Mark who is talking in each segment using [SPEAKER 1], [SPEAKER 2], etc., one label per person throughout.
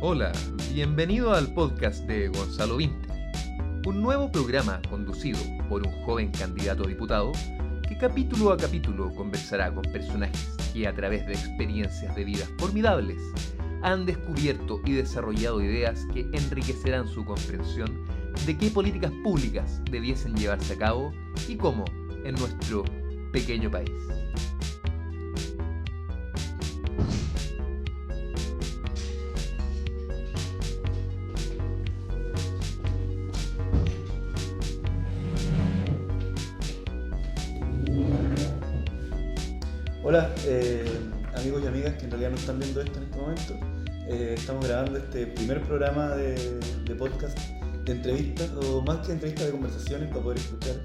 [SPEAKER 1] Hola, bienvenido al podcast de Gonzalo Vinter, un nuevo programa conducido por un joven candidato a diputado que capítulo a capítulo conversará con personajes que a través de experiencias de vidas formidables han descubierto y desarrollado ideas que enriquecerán su comprensión de qué políticas públicas debiesen llevarse a cabo y cómo en nuestro pequeño país.
[SPEAKER 2] Primer programa de, de, podcast de entrevistas, o más que entrevistas de conversaciones, para poder escuchar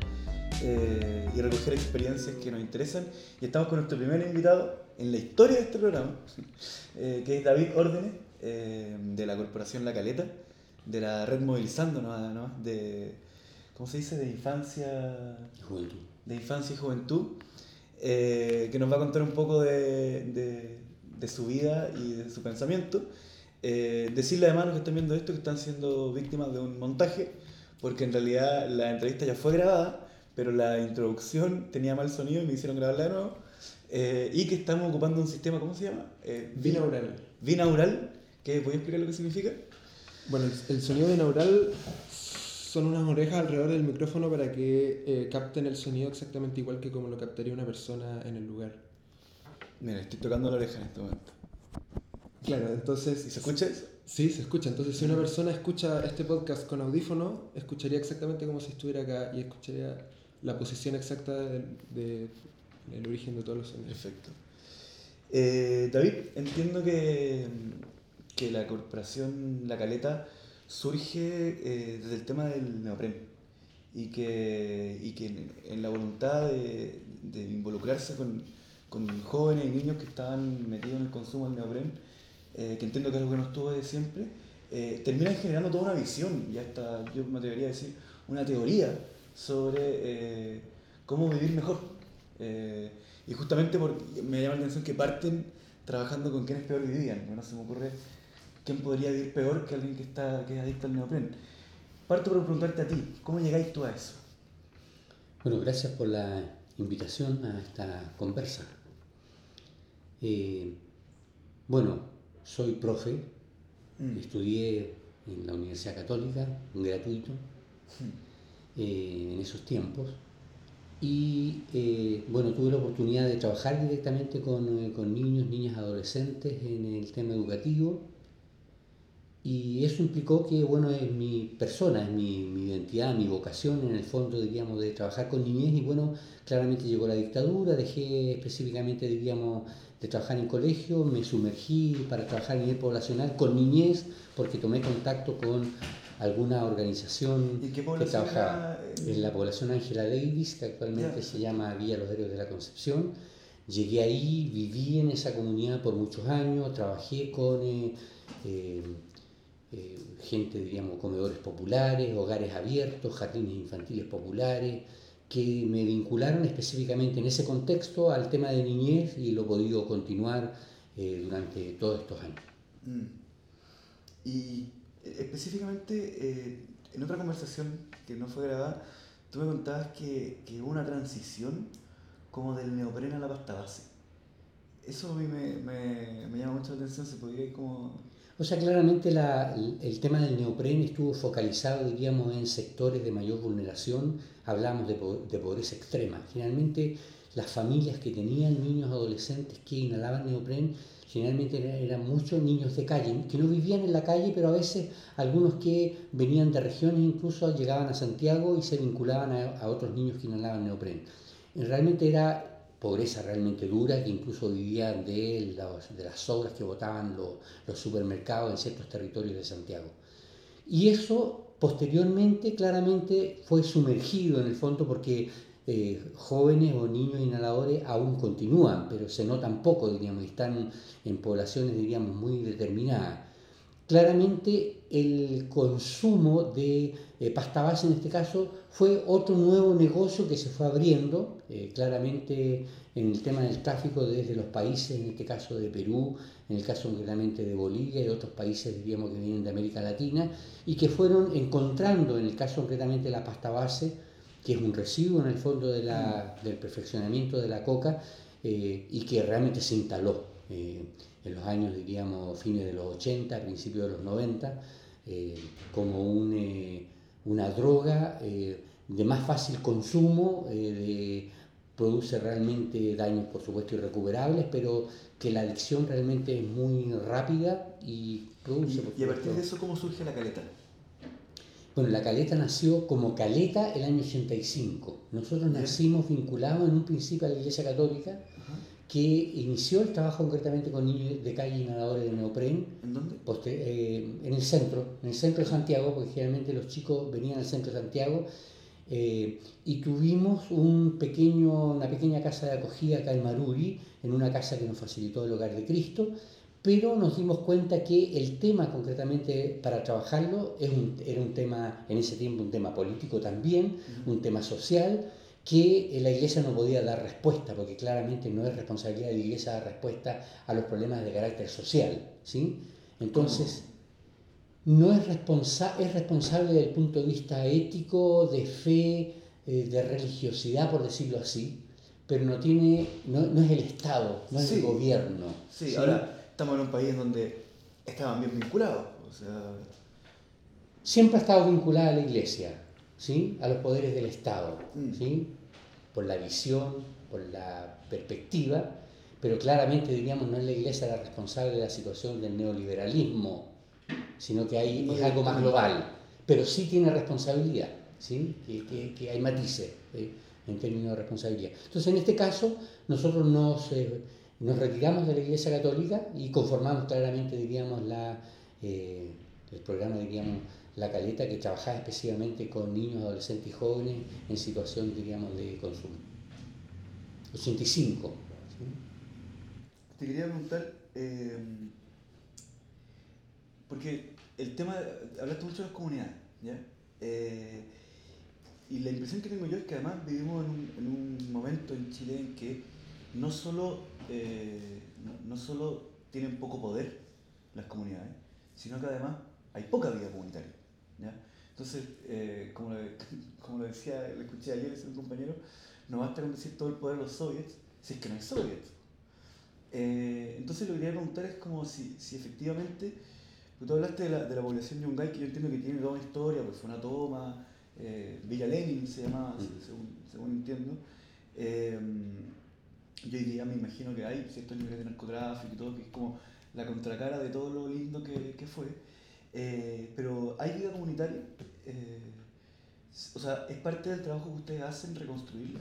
[SPEAKER 2] eh, y recoger experiencias que nos interesan. Y estamos con nuestro primer invitado en la historia de este programa, que es David Órdenes, de la Corporación La Caleta, de la red Movilizando, ¿no? ¿no? de, ¿cómo se dice? De infancia...
[SPEAKER 3] Juventud.
[SPEAKER 2] De infancia y juventud. Eh, que nos va a contar un poco de, de, de su vida y de su pensamiento. Eh, decirle además a los que están viendo esto que están siendo víctimas de un montaje, porque en realidad la entrevista ya fue grabada, pero la introducción tenía mal sonido y me hicieron grabarla de nuevo. Eh, y que estamos ocupando un sistema, ¿cómo se llama?
[SPEAKER 4] binaural.
[SPEAKER 2] Binaural, que voy a explicar lo que significa.
[SPEAKER 4] Bueno, el, el sonido binaural son unas orejas alrededor del micrófono para que eh, capten el sonido exactamente igual que como lo captaría una persona en el lugar.
[SPEAKER 2] Mira, estoy tocando la oreja en este momento.
[SPEAKER 4] Claro, entonces...
[SPEAKER 2] ¿Y se escucha eso?
[SPEAKER 4] Sí, se escucha. Entonces, si una persona escucha este podcast con audífono, escucharía exactamente como si estuviera acá y escucharía la posición exacta del de, de, origen de todos los sonidos.
[SPEAKER 2] Perfecto. Eh, David, entiendo que, que la corporación La Caleta surge eh, desde el tema del neopren y que, y que en, en la voluntad de, de involucrarse con, con, jóvenes y niños que estaban metidos en el consumo del neopren, eh, que entiendo que es algo que nos tuvo de siempre, eh, terminan generando toda una visión y hasta, yo me atrevería a decir, una teoría sobre eh, cómo vivir mejor. y justamente porque me llama la atención que parten trabajando con quienes peor vivían, no se me ocurre ¿quién podría vivir peor que alguien que, está, que es adicto al neopren? Parto por preguntarte a ti, ¿cómo llegáis tú a eso?
[SPEAKER 3] Bueno, gracias por la invitación a esta conversa. Eh, bueno, soy profe, mm. estudié en la Universidad Católica, gratuito, mm. eh, en esos tiempos. Y eh, bueno, tuve la oportunidad de trabajar directamente con, con niños, niñas, adolescentes en el tema educativo y eso implicó que, bueno, es mi persona, es mi, mi, identidad, mi vocación en el fondo, diríamos, de trabajar con niñez. Y bueno, claramente llegó la dictadura, dejé específicamente, diríamos, de trabajar en colegio, me sumergí para trabajar a nivel poblacional con niñez, porque tomé contacto con alguna organización
[SPEAKER 2] ¿Y qué
[SPEAKER 3] que trabajaba en la población Ángela Davis, que actualmente yeah. se llama Villa Los Héroes de la Concepción. Llegué ahí, viví en esa comunidad por muchos años, trabajé con... Eh, eh, eh, gente, diríamos, comedores populares, hogares abiertos, jardines infantiles populares, que me vincularon específicamente en ese contexto al tema de niñez y lo he podido continuar eh, durante todos estos años.
[SPEAKER 2] Mm. Y eh, específicamente, eh, en otra conversación que no fue grabada, tú me contabas que, que hubo una transición como del neopren a la pasta base. Eso a mí me, me, me llama mucho la atención, se podría ir como
[SPEAKER 3] o sea, claramente la, el tema del neopren estuvo focalizado, diríamos, en sectores de mayor vulneración. Hablamos de, de pobreza extrema. Generalmente las familias que tenían niños adolescentes que inhalaban neopren, generalmente eran, eran muchos niños de calle, que no vivían en la calle, pero a veces algunos que venían de regiones incluso llegaban a Santiago y se vinculaban a, a otros niños que inhalaban neopren. Realmente era pobreza realmente dura que incluso vivían de, los, de las sobras que botaban los, los supermercados en ciertos territorios de Santiago. Y eso posteriormente claramente fue sumergido en el fondo porque eh, jóvenes o niños inhaladores aún continúan, pero se notan poco, diríamos, están en poblaciones, diríamos, muy determinadas. Claramente el consumo de eh, pasta base en este caso fue otro nuevo negocio que se fue abriendo, eh, claramente en el tema del tráfico desde los países, en este caso de Perú, en el caso concretamente de Bolivia y otros países diríamos que vienen de América Latina, y que fueron encontrando, en el caso concretamente la pasta base, que es un residuo en el fondo del perfeccionamiento de la coca, eh, y que realmente se instaló en los años, diríamos, fines de los 80, principios de los 90, eh, como un, eh, una droga eh, de más fácil consumo, de, produce realmente daños por supuesto irrecuperables, pero que la adicción realmente es muy rápida y produce...
[SPEAKER 2] ¿Y, y a partir de eso cómo surge la caleta?
[SPEAKER 3] Bueno, la caleta nació como caleta el año 85. Nosotros nacimos vinculados en un principio a la Iglesia Católica que inició el trabajo concretamente con niños de calle y nadadores de neopren.
[SPEAKER 2] ¿En dónde?
[SPEAKER 3] Eh, en el centro, en el centro de Santiago, porque generalmente los chicos venían al centro de Santiago. Eh, y tuvimos un pequeño, una pequeña casa de acogida acá en Maruri, en una casa que nos facilitó el Hogar de Cristo, pero nos dimos cuenta que el tema concretamente para trabajarlo es un, era un tema, en ese tiempo un tema político también, un tema social, que la Iglesia no podía dar respuesta, porque claramente no es responsabilidad de la Iglesia dar respuesta a los problemas de carácter social. ¿sí? Entonces, no es, responsa es responsable desde el punto de vista ético, de fe, eh, de religiosidad, por decirlo así, pero no, tiene, no, no es el Estado, no es el gobierno.
[SPEAKER 2] Sí, ahora estamos en un país donde estaban bien vinculados. O sea...
[SPEAKER 3] Siempre ha estado vinculada a la Iglesia ¿sí? a los poderes del Estado, mm. ¿sí? por la visión, por la perspectiva, pero claramente diríamos no es la Iglesia la responsable de la situación del neoliberalismo, sino que hay, es algo más global, pero sí tiene responsabilidad, ¿sí? que, que, hay matices en términos de responsabilidad. Entonces, en este caso, nosotros nos, eh, nos retiramos de la Iglesia Católica y conformamos claramente, diríamos, la, eh, el programa, diríamos, la Caleta, que trabajaba específicamente con niños, adolescentes y jóvenes en situación, diríamos, de consumo. 85.
[SPEAKER 2] Te quería preguntar, eh, porque el tema, hablaste mucho de las comunidades, ¿ya? Eh, y la impresión que tengo yo es que además vivimos en un, en un momento en Chile en que no solo, eh, no, no solo tienen poco poder las comunidades, sino que además hay poca vida comunitaria. Entonces, eh, como, lo, como, lo, decía, lo escuché ayer ese un compañero, no basta con decir todo el poder de los soviets si es que no hay soviets. Eh, entonces lo que quería preguntar es como si, si efectivamente, tú hablaste de la, de la población de Yungay, que yo entiendo que tiene toda una historia, pues fue una toma, eh, Villa Lenin se llamaba, según, según, entiendo. yo hoy día me imagino que hay ciertos niveles de narcotráfico y todo, que es como la contracara de todo lo lindo que, que fue. Eh, pero ¿hay vida comunitaria? Eh, o sea, ¿es parte del trabajo que ustedes hacen reconstruirla?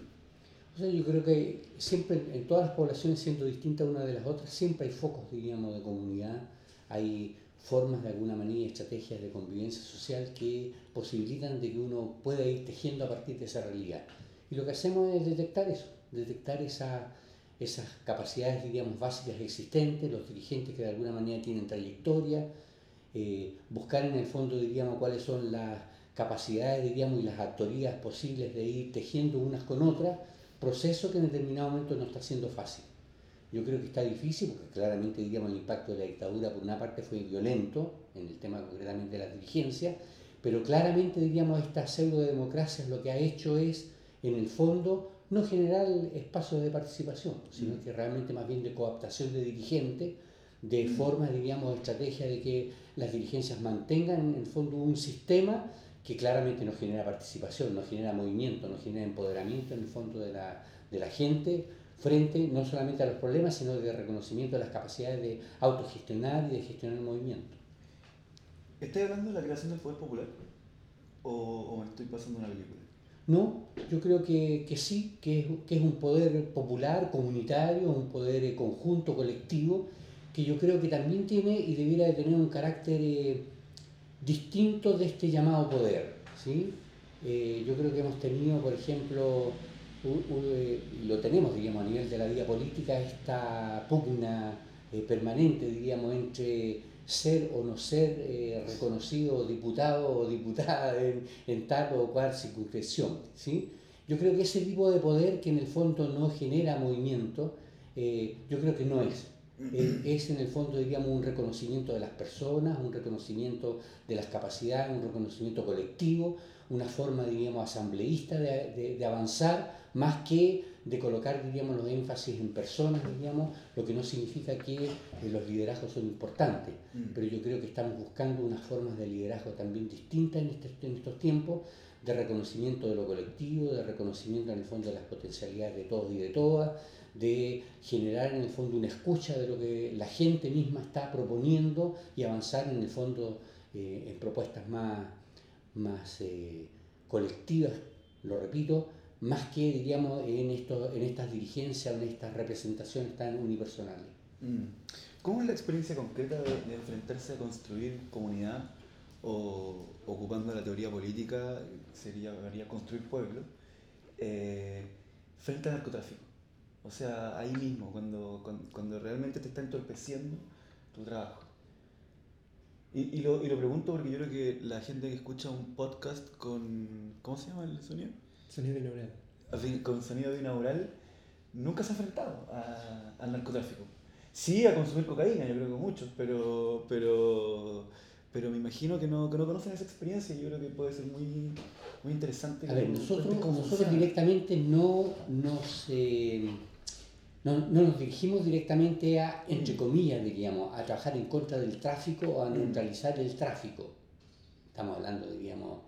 [SPEAKER 3] O sea, yo creo que siempre, en todas las poblaciones, siendo distintas una de las otras, siempre hay focos, diríamos, de comunidad, hay formas de alguna manera, estrategias de convivencia social que posibilitan de que uno pueda ir tejiendo a partir de esa realidad. Y lo que hacemos es detectar eso, detectar esa, esas capacidades, diríamos, básicas existentes, los dirigentes que de alguna manera tienen trayectoria, eh, buscar en el fondo, diríamos, cuáles son las capacidades, diríamos, y las actorías posibles de ir tejiendo unas con otras, proceso que en determinado momento no está siendo fácil. Yo creo que está difícil porque claramente, diríamos, el impacto de la dictadura por una parte fue violento, en el tema concretamente de la dirigencia, pero claramente, diríamos, esta pseudo-democracia lo que ha hecho es, en el fondo, no generar espacios de participación, sino que realmente más bien de cooptación de dirigentes, de forma, diríamos, estrategia de que las dirigencias mantengan en el fondo un sistema que claramente no genera participación, no genera movimiento, no genera empoderamiento en el fondo de la, de la gente frente no solamente a los problemas, sino de reconocimiento de las capacidades de autogestionar y de gestionar el movimiento.
[SPEAKER 2] ¿Estás hablando de la creación del poder popular? ¿O, o me estoy pasando una película?
[SPEAKER 3] No, yo creo que, que sí, que es, que es un poder popular, comunitario, un poder conjunto, colectivo, que yo creo que también tiene y debiera de tener un carácter eh, distinto de este llamado poder. ¿sí? Eh, yo creo que hemos tenido, por ejemplo, eh, lo tenemos, digamos, a nivel de la vida política, esta pugna permanente, diríamos, entre ser o no ser reconocido diputado o diputada en, en, tal o cual circunscripción. ¿sí? Yo creo que ese tipo de poder que en el fondo no genera movimiento, yo creo que no es. Es en el fondo, diríamos, un reconocimiento de las personas, un reconocimiento de las capacidades, un reconocimiento colectivo, una forma, diríamos, asambleísta de, de, avanzar, más que de colocar, diríamos, los énfasis en personas, diríamos, lo que no significa que eh, los liderazgos son importantes, pero yo creo que estamos buscando unas formas de liderazgo también distintas en, este, en estos tiempos, de reconocimiento de lo colectivo, de reconocimiento en el fondo de las potencialidades de todos y de todas, de generar en el fondo una escucha de lo que la gente misma está proponiendo y avanzar en el fondo eh, en propuestas más más eh, colectivas, lo repito, más que, diríamos, en, esto, en estas dirigencias, en estas representaciones tan unipersonales.
[SPEAKER 2] Mm. ¿Cómo es la experiencia concreta de, enfrentarse a construir comunidad o ocupando la teoría política, sería, construir pueblo, eh, frente al narcotráfico? O sea, ahí mismo, cuando, cuando, cuando realmente te está entorpeciendo tu trabajo. Y, y, lo, y, lo, pregunto porque yo creo que la gente que escucha un podcast con. ¿Cómo se llama el sonido?
[SPEAKER 4] Sonido binaural.
[SPEAKER 2] Con sonido binaural, nunca se ha enfrentado a, al narcotráfico. Sí a consumir cocaína, yo creo que muchos, pero, pero, pero me imagino que no, que no conocen esa experiencia y yo creo que puede ser muy, muy interesante.
[SPEAKER 3] A ver, nosotros, nosotros directamente no nos. Eh, no, no, nos dirigimos directamente a, entre comillas, diríamos, a trabajar en contra del tráfico o a mm. neutralizar el tráfico. Estamos hablando, diríamos,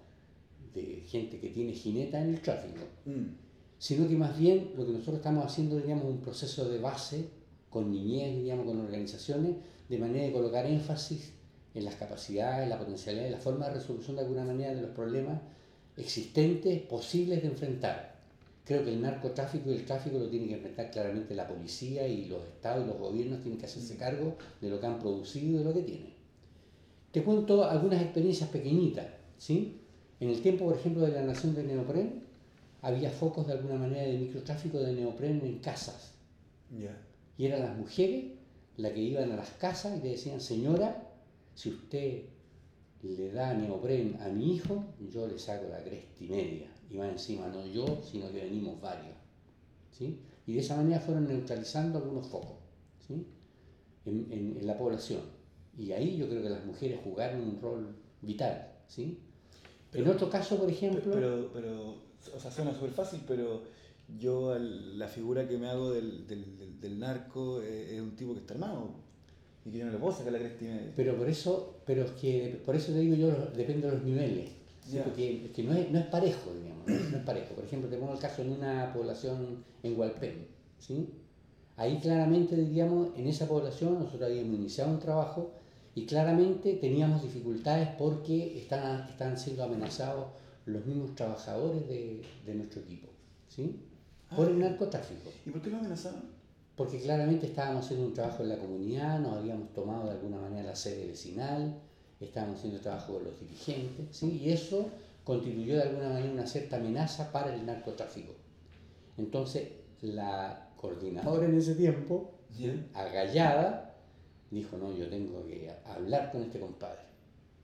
[SPEAKER 3] de gente que tiene jineta en el tráfico. Mm. Sino que más bien lo que nosotros estamos haciendo, diríamos, un proceso de base con niñez, diríamos, con organizaciones, de manera de colocar énfasis en las capacidades, la potencialidad la forma de resolución de alguna manera de los problemas existentes, posibles de enfrentar Creo que el narcotráfico y el tráfico lo tiene que enfrentar claramente la policía y los estados y los gobiernos tienen que hacerse cargo de lo que han producido y de lo que tienen. Te cuento algunas experiencias pequeñitas. ¿sí? En el tiempo, por ejemplo, de la nación de neopren, había focos de alguna manera de microtráfico de neopren en casas. Y eran las mujeres las que iban a las casas y le decían, señora, si usted le da neopren a mi hijo, yo le saco la cresta y media y va encima no yo, sino que venimos varios. ¿sí? Y de esa manera fueron neutralizando algunos focos ¿sí? en, en, la población. Y ahí yo creo que las mujeres jugaron un rol vital. ¿sí? en otro caso, por ejemplo...
[SPEAKER 2] Pero, pero o sea, suena súper fácil, pero yo la figura que me hago del, del, del, narco es, un tipo que está armado y que yo no le puedo sacar la cresta
[SPEAKER 3] Pero por eso, pero es que por eso te digo yo, depende de los niveles. Porque que no, es, no es parejo, digamos, no es parejo. Por ejemplo, te pongo el caso en una población en Hualpén, ¿sí? Ahí claramente, diríamos, en esa población nosotros habíamos iniciado un trabajo y claramente teníamos dificultades porque están, están siendo amenazados los mismos trabajadores de, de nuestro equipo, ¿sí? Por el ah, narcotráfico.
[SPEAKER 2] ¿Y por qué lo amenazaban?
[SPEAKER 3] Porque claramente estábamos haciendo un trabajo en la comunidad, nos habíamos tomado de alguna manera la sede vecinal, estábamos haciendo trabajo con los dirigentes, ¿sí? y eso contribuyó de alguna manera una cierta amenaza para el narcotráfico. Entonces, la coordinadora en ese tiempo, agallada, dijo, no, yo tengo que hablar con este compadre.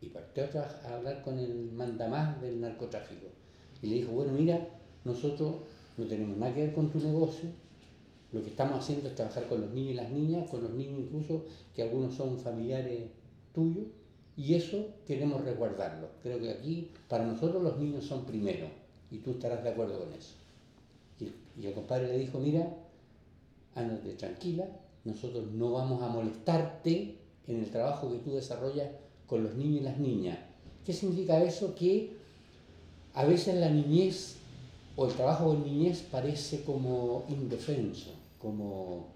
[SPEAKER 3] Y partió a hablar con el mandamás del narcotráfico. Y le dijo, bueno, mira, nosotros no tenemos nada que ver con tu negocio, lo que estamos haciendo es trabajar con los niños y las niñas, con los niños incluso, que algunos son familiares tuyos, y eso queremos resguardarlo. Creo que aquí para nosotros los niños son primero y tú estarás de acuerdo con eso. Y, el compadre le dijo, mira, ándate tranquila, nosotros no vamos a molestarte en el trabajo que tú desarrollas con los niños y las niñas. ¿Qué significa eso? Que a veces la niñez o el trabajo con niñez parece como indefenso, como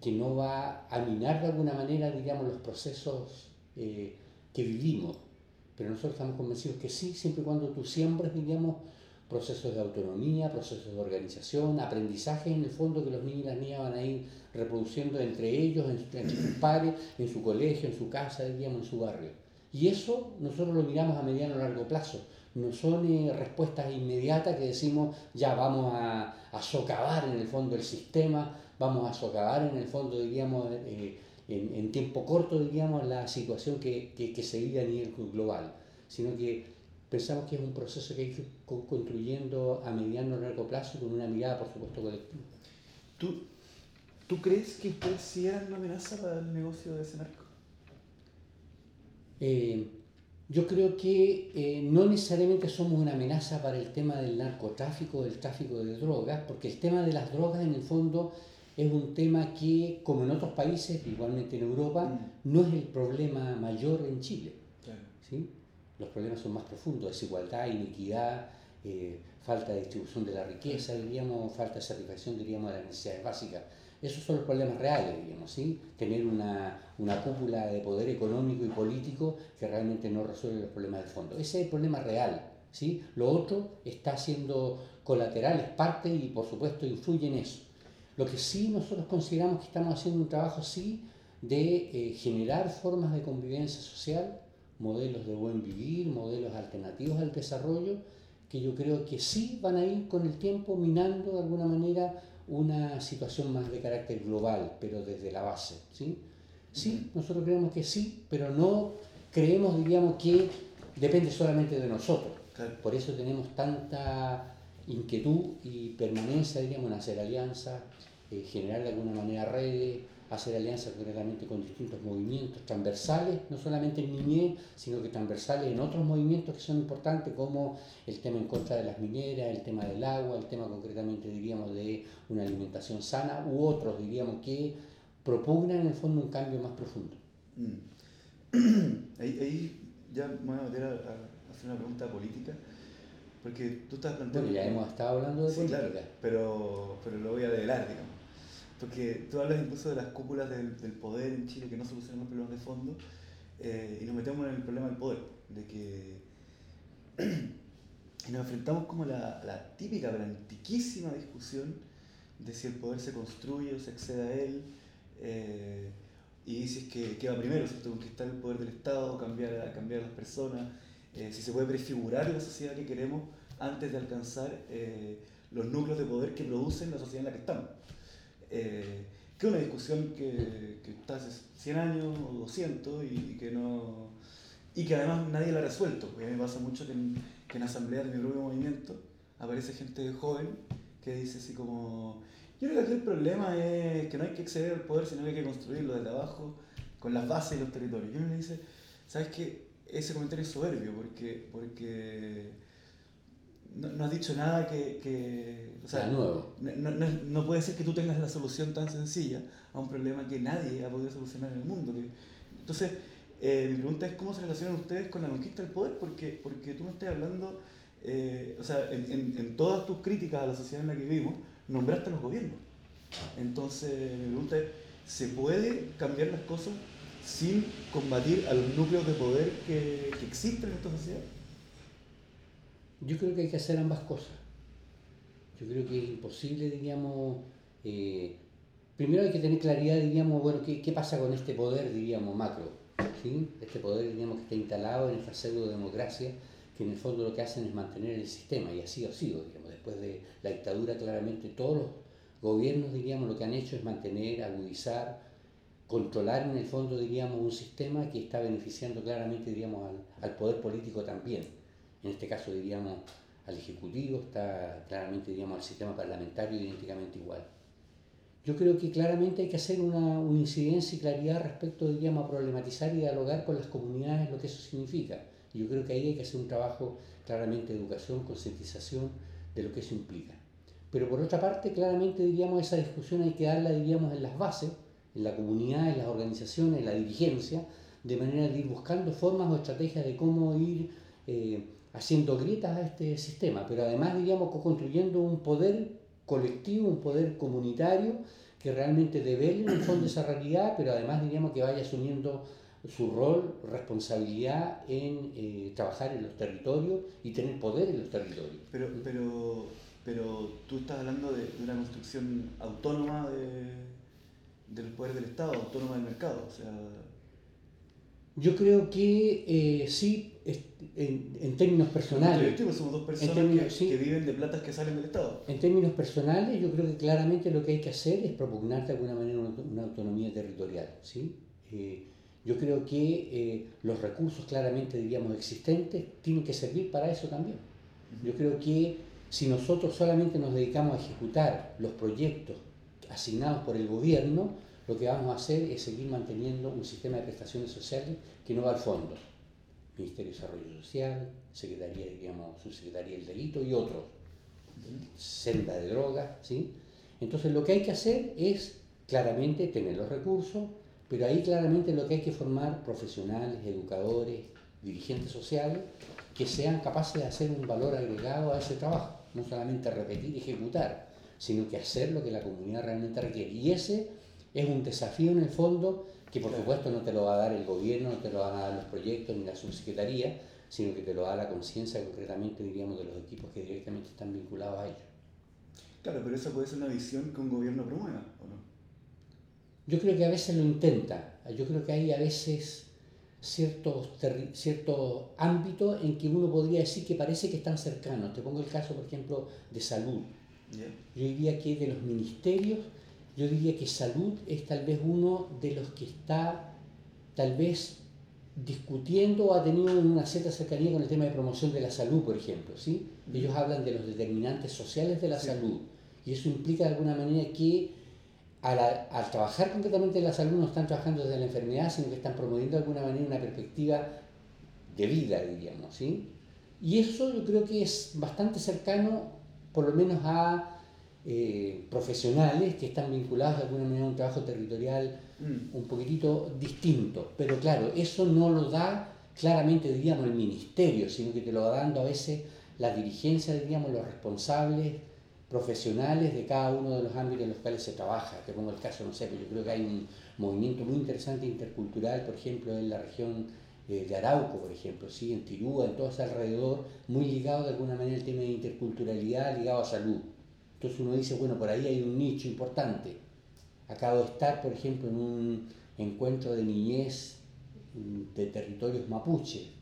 [SPEAKER 3] que no va a minar de alguna manera, digamos, los procesos eh, que vivimos. Pero nosotros estamos convencidos que sí, siempre y cuando tú siembres, digamos, procesos de autonomía, procesos de organización, aprendizaje en el fondo que los niños y las niñas van a ir reproduciendo entre ellos, entre sus padres, en su colegio, en su casa, digamos, en su barrio. Y eso nosotros lo miramos a mediano o largo plazo. No son eh, respuestas inmediatas que decimos ya vamos a, a, socavar en el fondo el sistema, vamos a socavar en el fondo, diríamos, eh, en, en tiempo corto, diríamos, la situación que, que, que, se vive a nivel global, sino que pensamos que es un proceso que hay que ir construyendo a mediano y largo plazo con una mirada, por supuesto, colectiva.
[SPEAKER 2] ¿Tú, ¿Tú crees que ustedes sí eran una amenaza para el negocio de ese narco?
[SPEAKER 3] Eh, yo creo que eh, no necesariamente somos una amenaza para el tema del narcotráfico, del tráfico de drogas, porque el tema de las drogas en el fondo es un tema que, como en otros países, igualmente en Europa, mm. no es el problema mayor en Chile. Claro. ¿sí? Los problemas son más profundos, desigualdad, inequidad, eh, falta de distribución de la riqueza, diríamos, falta de satisfacción, diríamos, de las necesidades básicas. Esos son los problemas reales, diríamos, ¿sí? Tener una, una cúpula de poder económico y político que realmente no resuelve los problemas de fondo. Ese es el problema real, ¿sí? Lo otro está siendo colateral, es parte y por supuesto influye en eso. Lo que sí nosotros consideramos que estamos haciendo un trabajo, sí, de eh, generar formas de convivencia social, modelos de buen vivir, modelos alternativos al desarrollo, que yo creo que sí van a ir con el tiempo minando de alguna manera una situación más de carácter global, pero desde la base. ¿sí? sí, nosotros creemos que sí, pero no creemos, diríamos, que depende solamente de nosotros. Por eso tenemos tanta inquietud y permanencia, diríamos, en hacer alianzas, eh, generar de alguna manera redes, hacer alianzas concretamente con distintos movimientos transversales, no solamente en niñez, sino que transversales en otros movimientos que son importantes, como el tema en contra de las mineras, el tema del agua, el tema concretamente, diríamos, de una alimentación sana, u otros, diríamos, que propugnan en el fondo un cambio más profundo.
[SPEAKER 2] Mm. ahí, ahí, ya me voy a meter a, hacer una pregunta política. Porque tú estás planteando.
[SPEAKER 3] Bueno, ya hemos estado hablando de política.
[SPEAKER 2] Claro, pero, pero lo voy a develar, digamos. Porque tú hablas incluso de las cúpulas del, poder en Chile que no solucionan los problemas de fondo eh, y nos metemos en el problema del poder, de que y nos enfrentamos como a la, típica, pero discusión de si el poder se construye o se accede a él, eh, y si es que, ¿qué va primero, ¿cierto? conquistar el poder del Estado, cambiar, cambiar a las personas, eh, si se puede prefigurar la sociedad que queremos antes de alcanzar los núcleos de poder que producen la sociedad en la que estamos eh, que una discusión que, que, está hace 100 años o 200 y, que no y que además nadie la ha resuelto. Porque a mí me pasa mucho que en, que en asambleas de mi propio movimiento aparece gente joven que dice así como, yo creo que aquí el problema es que no hay que exceder el poder, sino que hay que construirlo desde abajo, con las bases y los territorios. Y uno le dice, ¿sabes qué? Ese comentario es soberbio, porque, porque no, no, has dicho nada que... que
[SPEAKER 3] o sea, nuevo.
[SPEAKER 2] No, no, no, puede ser que tú tengas la solución tan sencilla a un problema que nadie ha podido solucionar en el mundo. entonces, eh, mi pregunta es cómo se relacionan ustedes con la conquista del poder, porque, porque tú me estás hablando, eh, o sea, en, en, en, todas tus críticas a la sociedad en la que vivimos, nombraste a los gobiernos. Entonces, mi pregunta es, ¿se puede cambiar las cosas sin combatir a los núcleos de poder que, que existen en esta sociedad?
[SPEAKER 3] Yo creo que hay que hacer ambas cosas. Yo creo que es imposible, diríamos, eh, primero hay que tener claridad, diríamos, bueno, ¿qué, qué pasa con este poder, diríamos, macro? ¿sí? Este poder, diríamos, que está instalado en esta pseudo-democracia, que en el fondo lo que hacen es mantener el sistema, y así ha sido, digamos, después de la dictadura claramente todos los gobiernos, diríamos, lo que han hecho es mantener, agudizar, controlar en el fondo, diríamos, un sistema que está beneficiando claramente, diríamos, al, al poder político también en este caso diríamos al Ejecutivo, está claramente diríamos al sistema parlamentario idénticamente igual. Yo creo que claramente hay que hacer una, una incidencia y claridad respecto diríamos, a problematizar y dialogar con las comunidades lo que eso significa. Yo creo que ahí hay que hacer un trabajo claramente de educación, concientización de lo que eso implica. Pero por otra parte, claramente diríamos esa discusión hay que darla diríamos en las bases, en la comunidad, en las organizaciones, en la dirigencia, de manera de ir buscando formas o estrategias de cómo ir eh, haciendo grietas a este sistema, pero además, digamos, construyendo un poder colectivo, un poder comunitario que realmente devele en el fondo esa realidad, pero además, diríamos, que vaya asumiendo su rol, responsabilidad en eh, trabajar en los territorios y tener poder en los territorios.
[SPEAKER 2] Pero, pero, pero tú estás hablando de, una construcción autónoma de, del poder del Estado, autónoma del mercado, o sea...
[SPEAKER 3] Yo creo que eh, sí, en, en, términos personales.
[SPEAKER 2] Pues somos dos personas términos, que, que, viven de platas que salen del Estado.
[SPEAKER 3] En términos personales, yo creo que claramente lo que hay que hacer es propugnar de alguna manera una, una autonomía territorial. ¿sí? Eh, yo creo que eh, los recursos claramente, diríamos, existentes tienen que servir para eso también. Yo creo que si nosotros solamente nos dedicamos a ejecutar los proyectos asignados por el gobierno, lo que vamos a hacer es seguir manteniendo un sistema de prestaciones sociales que no va al fondo. Ministerio de Desarrollo Social, Secretaría, digamos, Subsecretaría del Delito y otros. Senda de drogas, ¿sí? Entonces lo que hay que hacer es claramente tener los recursos, pero ahí claramente lo que hay que formar profesionales, educadores, dirigentes sociales, que sean capaces de hacer un valor agregado a ese trabajo, no solamente repetir y ejecutar, sino que hacer lo que la comunidad realmente requiere. Y ese es un desafío en el fondo que por supuesto no te lo va a dar el gobierno, no te lo van a dar los proyectos ni la subsecretaría, sino que te lo da la conciencia concretamente, diríamos, de los equipos que directamente están vinculados a ellos.
[SPEAKER 2] Claro, pero esa puede ser una visión que un gobierno promueva, ¿o no?
[SPEAKER 3] Yo creo que a veces lo intenta. Yo creo que hay a veces ciertos, ciertos ámbitos en que uno podría decir que parece que están cercanos. Te pongo el caso, por ejemplo, de salud. Yo diría que de los ministerios, yo diría que salud es tal vez uno de los que está tal vez discutiendo o ha tenido una cierta cercanía con el tema de promoción de la salud, por ejemplo. ¿sí? Ellos hablan de los determinantes sociales de la salud y eso implica de alguna manera que al, trabajar concretamente en la salud no están trabajando desde la enfermedad, sino que están promoviendo de alguna manera una perspectiva de vida, diríamos, ¿sí? Y eso yo creo que es bastante cercano, por lo menos a eh, profesionales que están vinculados de alguna manera a un trabajo territorial mm. un poquitito distinto. Pero claro, eso no lo da claramente, diríamos, el ministerio, sino que te lo va dando a veces la dirigencia, diríamos, los responsables profesionales de cada uno de los ámbitos en los cuales se trabaja. Te pongo el caso, no sé, pero yo creo que hay un movimiento muy interesante intercultural, por ejemplo, en la región eh, de Arauco, por ejemplo, ¿sí? en Tirúa, en todo ese alrededor, muy ligado de alguna manera al tema de interculturalidad ligado a salud. Entonces uno dice, bueno, por ahí hay un nicho importante. Acabo de estar, por ejemplo, en un encuentro de niñez de territorios mapuche.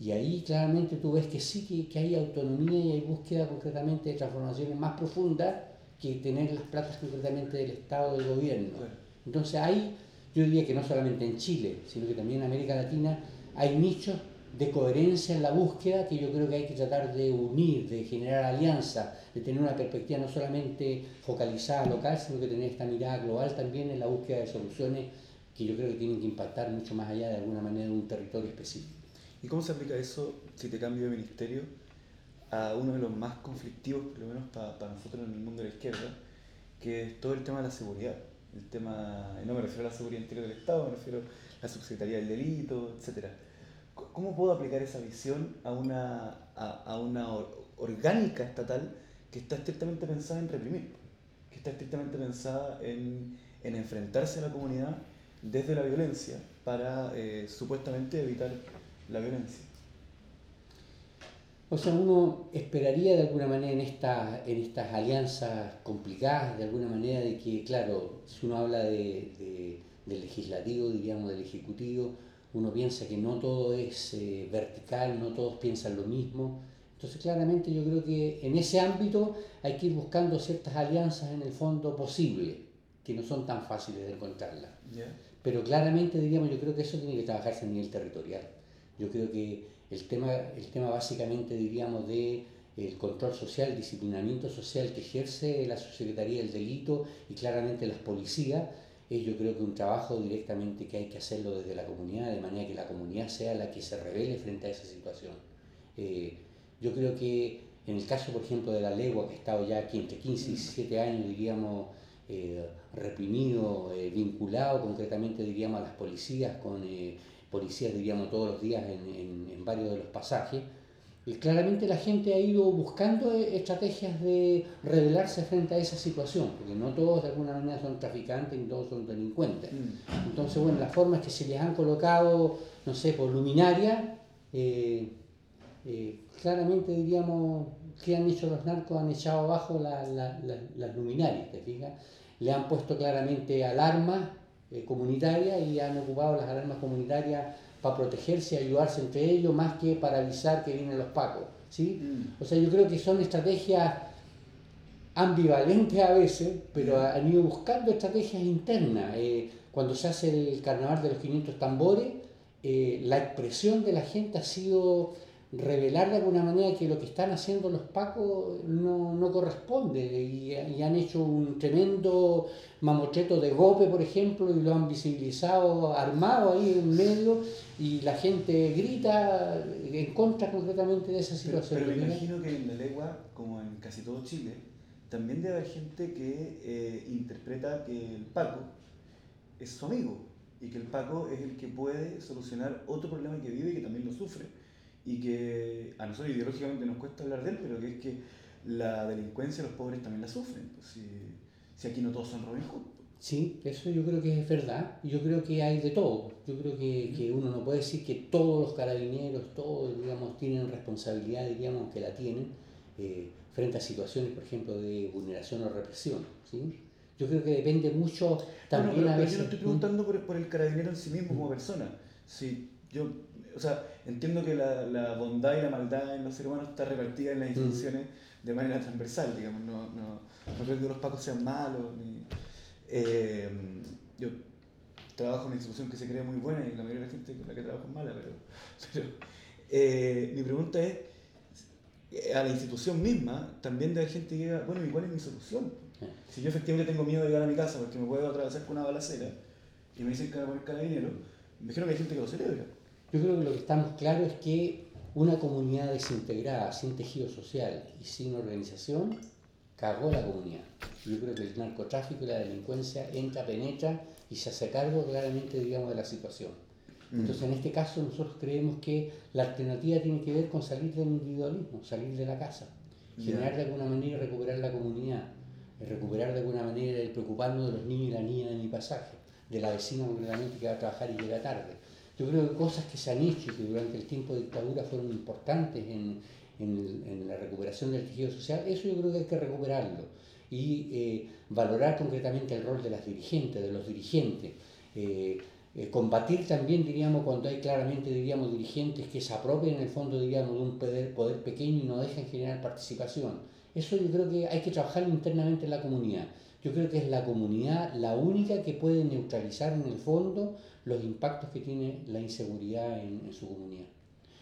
[SPEAKER 3] Y ahí claramente tú ves que sí que, hay autonomía y hay búsqueda concretamente de transformaciones más profundas que tener las platas concretamente del Estado, del gobierno. Entonces ahí, yo diría que no solamente en Chile, sino que también en América Latina hay nichos de coherencia en la búsqueda que yo creo que hay que tratar de unir, de generar alianzas, de tener una perspectiva no solamente focalizada local, sino que tener esta mirada global también en la búsqueda de soluciones que yo creo que tienen que impactar mucho más allá de alguna manera de un territorio específico.
[SPEAKER 2] ¿Y cómo se aplica eso si te cambio de ministerio a uno de los más conflictivos, por lo menos para, nosotros en el mundo de la izquierda, que es todo el tema de la seguridad? El tema, no me refiero a la seguridad interior del Estado, me refiero a la subsecretaría del delito, etc. ¿Cómo puedo aplicar esa visión a una, a, una orgánica estatal que está estrictamente pensada en reprimir, que está estrictamente pensada en, en enfrentarse a la comunidad desde la violencia para eh, supuestamente evitar la violencia.
[SPEAKER 3] O sea, uno esperaría de alguna manera en, esta, en estas alianzas complicadas, de alguna manera, de que, claro, si uno habla de, del legislativo, diríamos del ejecutivo, uno piensa que no todo es eh, vertical, no todos piensan lo mismo. Entonces, claramente yo creo que en ese ámbito hay que ir buscando ciertas alianzas en el fondo posible, que no son tan fáciles de encontrarlas. Pero claramente, diríamos, yo creo que eso tiene que trabajarse a nivel territorial. Yo creo que el tema, el tema básicamente, diríamos, de el control social, disciplinamiento social que ejerce la Subsecretaría del Delito y claramente las policías, es yo creo que un trabajo directamente que hay que hacerlo desde la comunidad, de manera que la comunidad sea la que se revele frente a esa situación. Eh, yo creo que en el caso, por ejemplo, de la legua, que ha estado ya aquí entre 15 y 17 años, diríamos, eh, reprimido, eh, vinculado concretamente, diríamos, a las policías con policías, diríamos, todos los días en, en, varios de los pasajes. Y claramente la gente ha ido buscando e, estrategias de rebelarse frente a esa situación, porque no todos de alguna manera son traficantes ni todos son delincuentes. Mm. Entonces, bueno, las formas que se les han colocado, no sé, por luminaria, eh, eh, claramente diríamos que han hecho los narcos, han echado abajo la, la, las luminarias, ¿te fijas? Le han puesto claramente alarmas eh, comunitarias y han ocupado las alarmas comunitarias para protegerse y ayudarse entre ellos más que para avisar que vienen los pacos. ¿sí?
[SPEAKER 2] Mm.
[SPEAKER 3] O sea, yo creo que son estrategias ambivalentes a veces, pero han ido buscando estrategias internas. Eh, cuando se hace el carnaval de los 500 tambores, eh, la expresión de la gente ha sido revelar de alguna manera que lo que están haciendo los pacos no, no corresponde y, y han hecho un tremendo mamotreto de golpe, por ejemplo, y lo han visibilizado armado ahí en medio y la gente grita en contra concretamente de esa situación.
[SPEAKER 2] pero me imagino que en la legua, como en casi todo Chile, también debe haber gente que eh, interpreta que el Paco es su amigo y que el Paco es el que puede solucionar otro problema que vive y que también lo sufre. Y que a nosotros ideológicamente nos cuesta hablar de él, pero que es que la delincuencia los pobres también la sufren. Pues, si, si aquí no todos son Robin Hood. pues.
[SPEAKER 3] Sí, eso yo creo que es verdad. Yo creo que hay de todo. Yo creo que, que uno no puede decir que todos los carabineros, todos, digamos, tienen responsabilidad, diríamos, que la tienen eh, frente a situaciones, por ejemplo, de vulneración o represión. ¿sí? Yo creo que depende mucho también
[SPEAKER 2] Bueno, pero,
[SPEAKER 3] a veces.
[SPEAKER 2] yo no estoy preguntando por, por el carabinero en sí mismo como persona. Si yo, o sea, entiendo que la, la bondad y la maldad en los seres humanos está repartida en las instituciones de manera transversal, digamos. No, no, no creo que los pacos sean malos. Ni, eh, yo trabajo en una institución que se cree muy buena y la mayoría de la gente con la que trabajo es mala, pero, pero eh, mi pregunta es, eh, a la institución misma también debe haber gente que diga, bueno, ¿y cuál es mi solución? Si yo efectivamente tengo miedo de llegar a mi casa porque me puedo atravesar con una balacera y me dicen que van a poner carabinero, me dijeron que hay gente que lo celebra.
[SPEAKER 3] Yo creo que lo que estamos claros es que una comunidad desintegrada, sin tejido social y sin organización, cagó la comunidad. Yo creo que el narcotráfico y la delincuencia entra, penetra y se hace cargo claramente, digamos, de la situación. Entonces, en este caso, nosotros creemos que la alternativa tiene que ver con salir del individualismo, salir de la casa, generar de alguna manera y recuperar la comunidad, recuperar de alguna manera el preocuparnos de los niños y las niñas de mi pasaje, de la vecina concretamente que va a trabajar y llega tarde. Yo creo que cosas que se han hecho y que durante el tiempo de dictadura fueron importantes en, en en la recuperación del tejido social, eso yo creo que hay que recuperarlo y eh, valorar concretamente el rol de las dirigentes, de los dirigentes. eh, eh, combatir también, diríamos, cuando hay claramente, diríamos, dirigentes que se apropien en el fondo, diríamos, de un poder, poder pequeño y no dejen generar participación. Eso yo creo que hay que trabajar internamente en la comunidad. Yo creo que es la comunidad la única que puede neutralizar en el fondo los impactos que tiene la inseguridad en, en su comunidad.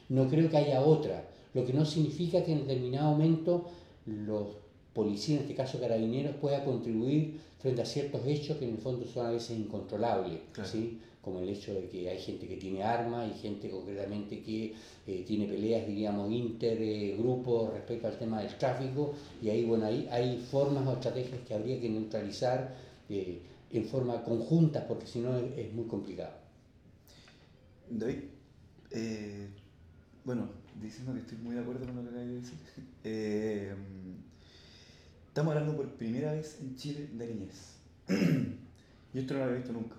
[SPEAKER 3] No creo que haya otra, lo que no significa que en determinado momento los policías, en este caso carabineros, pueda contribuir frente a ciertos hechos que en el fondo son a veces incontrolables,
[SPEAKER 2] Claro.
[SPEAKER 3] ¿sí? como el hecho de que hay gente que tiene armas y gente concretamente que eh, tiene peleas, diríamos, intergrupos respecto al tema del tráfico, y ahí, bueno, ahí hay formas o estrategias que habría que neutralizar eh, en forma conjunta, porque si no es, muy complicado.
[SPEAKER 2] David, eh, bueno, diciendo que estoy muy de acuerdo con lo que acabas de decir, eh, estamos hablando por primera vez en Chile de niñez. y esto no lo había visto nunca.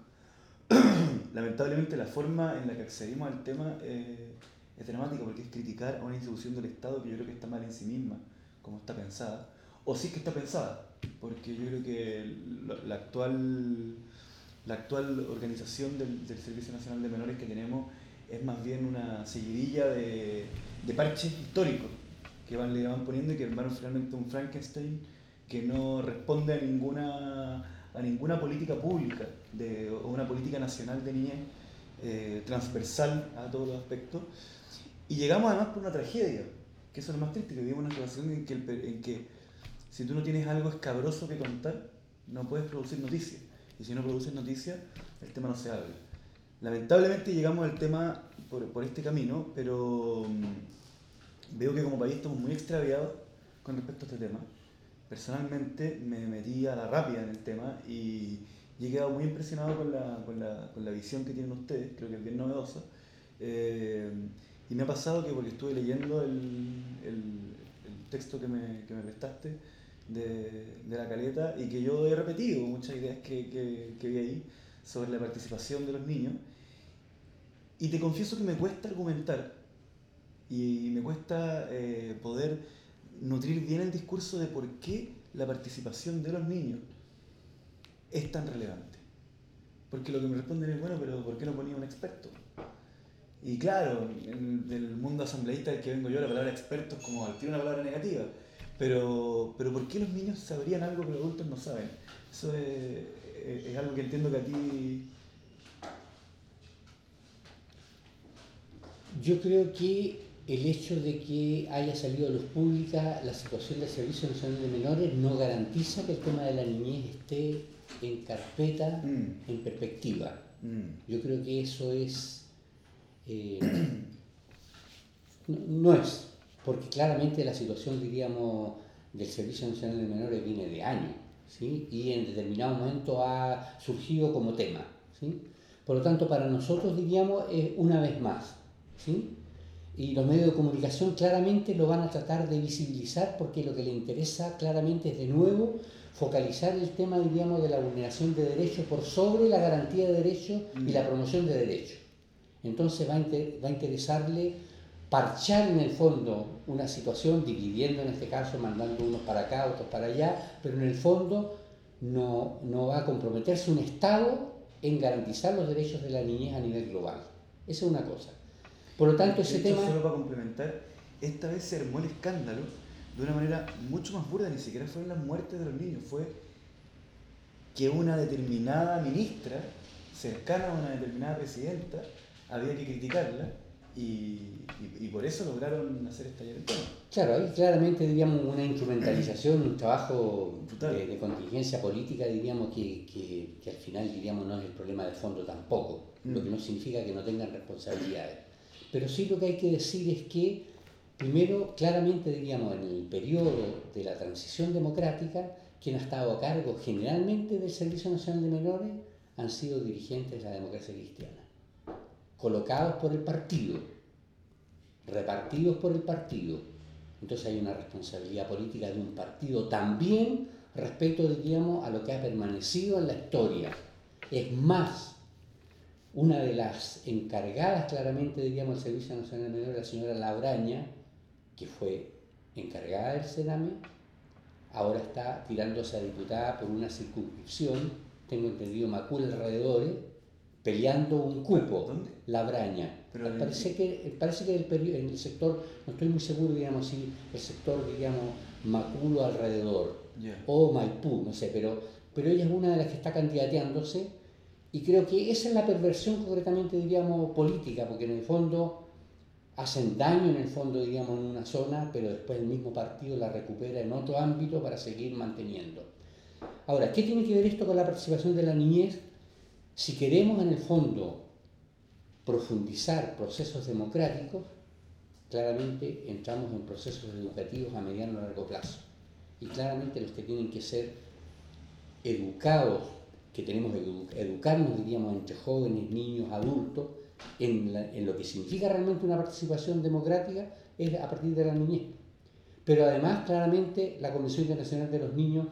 [SPEAKER 2] Lamentablemente la forma en la que accedimos al tema eh, es dramática porque es criticar a una institución del Estado que yo creo que está mal en sí misma, como está pensada, o sí que está pensada, porque yo creo que la, actual, la actual organización del, del Servicio Nacional de Menores que tenemos es más bien una seguidilla de, de parches históricos que van, le van poniendo y que armaron finalmente un Frankenstein que no responde a ninguna, a ninguna política pública de, o una política nacional de niñez eh, transversal a todos los aspectos. Y llegamos además por una tragedia, que eso es lo más triste, que vivimos una situación en que, el en que si tú no tienes algo escabroso que contar, no puedes producir noticias. Y si no produces noticias, el tema no se habla. Lamentablemente llegamos al tema por, por este camino, pero mm, veo que como país estamos muy extraviados con respecto a este tema. Personalmente me metí a la rápida en el tema y, y he quedado muy impresionado con la, con, la, con la visión que tienen ustedes, creo que es bien novedosa. Eh, y me ha pasado que porque estuve leyendo el, el, el texto que me, que me prestaste de, de la caleta y que yo he repetido muchas ideas que, que, que vi ahí sobre la participación de los niños. Y te confieso que me cuesta argumentar y me cuesta eh, poder nutrir bien el discurso de por qué la participación de los niños es tan relevante. Porque lo que me responden es, bueno, pero ¿por qué no ponía un experto? Y claro, en el mundo asambleísta del que vengo yo, la palabra experto es como tiene una palabra negativa. Pero, pero ¿por qué los niños sabrían algo que los adultos no saben? Eso es, es algo que entiendo que a ti...
[SPEAKER 3] Yo creo que el hecho de que haya salido a luz pública la situación del Servicio Nacional de Menores no garantiza que el tema de la niñez esté en carpeta,
[SPEAKER 2] Mm.
[SPEAKER 3] en perspectiva.
[SPEAKER 2] Mm,
[SPEAKER 3] Yo creo que eso es... eh, no, no es, porque claramente la situación, diríamos, del Servicio Nacional de Menores viene de años, ¿sí? Y en determinado momento ha surgido como tema, ¿sí? Por lo tanto, para nosotros, diríamos, es una vez más, ¿sí? Y los medios de comunicación claramente lo van a tratar de visibilizar porque lo que le interesa claramente es de nuevo focalizar el tema, diríamos, de la vulneración de derechos por sobre la garantía de derechos y la promoción de derechos. Entonces va a, inter- va a interesarle parchar en el fondo una situación, dividiendo en este caso, mandando unos para acá, otros para allá, pero en el fondo no, no va a comprometerse un Estado en garantizar los derechos de la niñez a nivel global. Esa es una cosa. Por lo tanto, ese tema...
[SPEAKER 2] Solo para complementar, esta vez se armó el escándalo de una manera mucho más burda, ni siquiera fueron las muertes de los niños, fue que una determinada ministra, cercana a una determinada presidenta, había que criticarla y, y- y por eso lograron hacer estallar el tema.
[SPEAKER 3] Claro, ahí claramente diríamos una instrumentalización, un trabajo de, de contingencia política, diríamos que, que- que al final diríamos no es el problema de fondo tampoco, lo
[SPEAKER 2] Mm.
[SPEAKER 3] que no significa que no tengan responsabilidades. Pero sí lo que hay que decir es que, primero, claramente diríamos en el periodo de la transición democrática, quien ha estado a cargo generalmente del Servicio Nacional de Menores han sido dirigentes de la democracia cristiana, colocados por el partido, repartidos por el partido. Entonces hay una responsabilidad política de un partido también respecto, diríamos, a lo que ha permanecido en la historia. Es más, una de las encargadas claramente, diríamos, del Servicio Nacional de Menores, la señora Labraña, que fue encargada del Sename, ahora está tirándose a diputada por una circunscripción, tengo entendido, Macul alrededores, peleando un cupo,
[SPEAKER 2] ¿Dónde?
[SPEAKER 3] Labraña.
[SPEAKER 2] Pero en-
[SPEAKER 3] parece que, parece que el en el sector, no estoy muy seguro, digamos, si el sector, digamos, Maculo alrededor,
[SPEAKER 2] Ya.
[SPEAKER 3] o Maipú, no sé, pero, pero ella es una de las que está candidateándose y creo que esa es la perversión concretamente, diríamos, política, porque en el fondo hacen daño en el fondo, digamos, en una zona, pero después el mismo partido la recupera en otro ámbito para seguir manteniendo. Ahora, ¿qué tiene que ver esto con la participación de la niñez? Si queremos en el fondo profundizar procesos democráticos, claramente entramos en procesos educativos a mediano y largo plazo. Y claramente los que tienen que ser educados, que tenemos que edu- educarnos, diríamos, entre jóvenes, niños, adultos, en, la- en lo que significa realmente una participación democrática, es a partir de la niñez. Pero además, claramente, la Convención Internacional de los Niños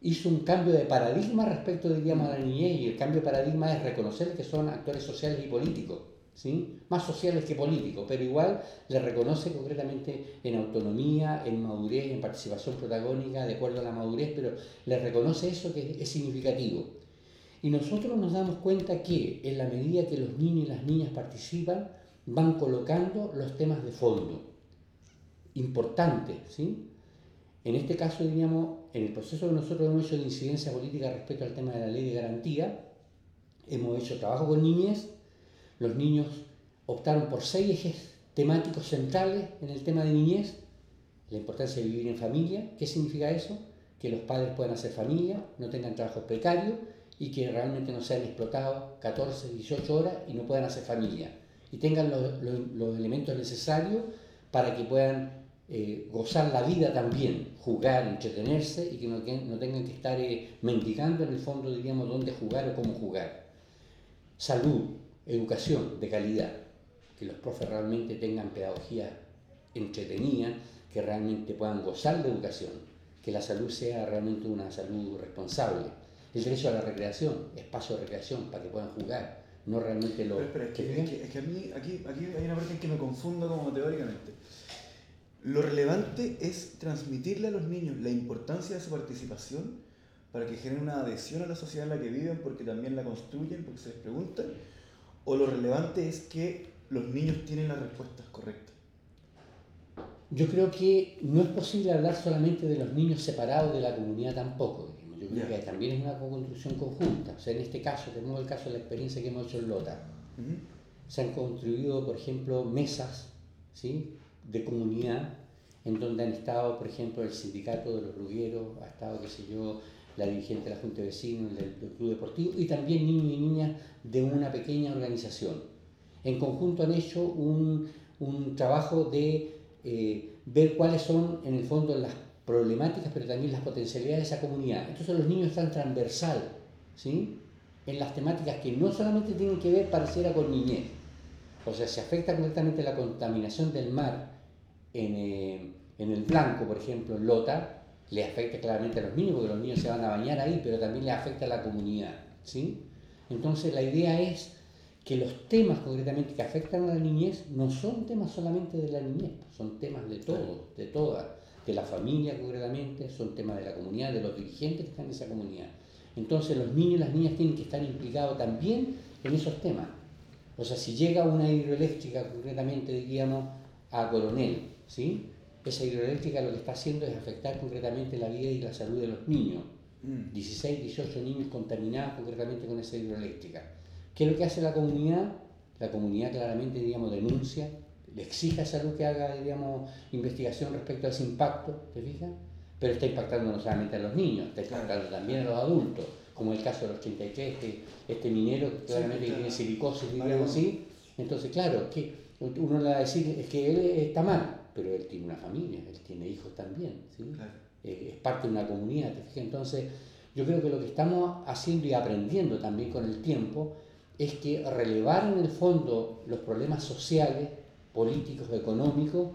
[SPEAKER 3] hizo un cambio de paradigma respecto, diríamos, a la niñez, y el cambio de paradigma es reconocer que son actores sociales y políticos, ¿sí? más sociales que políticos, pero igual le reconoce concretamente en autonomía, en madurez, en participación protagónica, de acuerdo a la madurez, pero le reconoce eso que es significativo. Y nosotros nos damos cuenta que en la medida que los niños y las niñas participan, van colocando los temas de fondo, importantes, ¿sí? En este caso, diríamos, en el proceso que nosotros hemos hecho de incidencia política respecto al tema de la ley de garantía, hemos hecho trabajo con niñez, los niños optaron por seis ejes temáticos centrales en el tema de niñez, la importancia de vivir en familia, ¿qué significa eso? Que los padres puedan hacer familia, no tengan trabajos precarios y que realmente no sean explotados 14, 18 horas y no puedan hacer familia. Y tengan los, los- los elementos necesarios para que puedan eh, gozar la vida también, jugar, entretenerse y que no, que- no tengan que estar eh, mendigando en el fondo, diríamos, dónde jugar o cómo jugar. Salud, educación de calidad, que los profes realmente tengan pedagogía entretenida, que realmente puedan gozar de educación, que la salud sea realmente una salud responsable. El derecho a la recreación, espacio de recreación para que puedan jugar, no realmente lo...
[SPEAKER 2] Pero es que, es que- es que a mí aquí, aquí hay una parte en que me confundo como teóricamente. Lo relevante es transmitirle a los niños la importancia de su participación para que generen una adhesión a la sociedad en la que viven porque también la construyen, porque se les pregunta, o lo relevante es que los niños tienen las respuestas correctas.
[SPEAKER 3] Yo creo que no es posible hablar solamente de los niños separados de la comunidad tampoco. Yo creo que también es una construcción conjunta. O sea, en este caso, tenemos el caso de la experiencia que hemos hecho en Lota. Se han construido, por ejemplo, mesas ¿sí? De comunidad en donde han estado, por ejemplo, el sindicato de los brugueros, ha estado, qué sé yo, la dirigente de la Junta de Vecinos, del, Club Deportivo, y también niños y niñas de una pequeña organización. En conjunto han hecho un, un trabajo de eh, ver cuáles son, en el fondo, las problemáticas, pero también las potencialidades de esa comunidad. Entonces los niños están transversal, ¿sí? En las temáticas que no solamente tienen que ver, pareciera, con niñez. O sea, se afecta completamente la contaminación del mar en, eh, en el blanco, por ejemplo, en Lota, le afecta claramente a los niños, porque los niños se van a bañar ahí, pero también le afecta a la comunidad. ¿sí? Entonces la idea es que los temas concretamente que afectan a la niñez no son temas solamente de la niñez, son temas de todos, de todas, de la familia concretamente, son temas de la comunidad, de los dirigentes que están en esa comunidad. Entonces los niños y las niñas tienen que estar implicados también en esos temas. O sea, si llega una hidroeléctrica concretamente, diríamos, a Coronel, ¿sí? esa hidroeléctrica lo que está haciendo es afectar concretamente la vida y la salud de los niños. 16, mm. 18 niños contaminados concretamente con esa hidroeléctrica. ¿Qué es lo que hace la comunidad? La comunidad claramente, digamos, denuncia, le exige a salud que haga, digamos, investigación respecto a ese impacto, ¿te fijas? Pero está impactando no solamente a los niños, está impactando también a los adultos, como el caso de los 83, este, este minero que claramente tiene silicosis, digamos así. Entonces, claro, que uno le va a decir es que él está mal, pero él tiene una familia, él tiene hijos también, ¿sí? Eh, es parte de una comunidad, Entonces, yo creo que lo que estamos haciendo y aprendiendo también con el tiempo es que relevar en el fondo los problemas sociales, políticos, económicos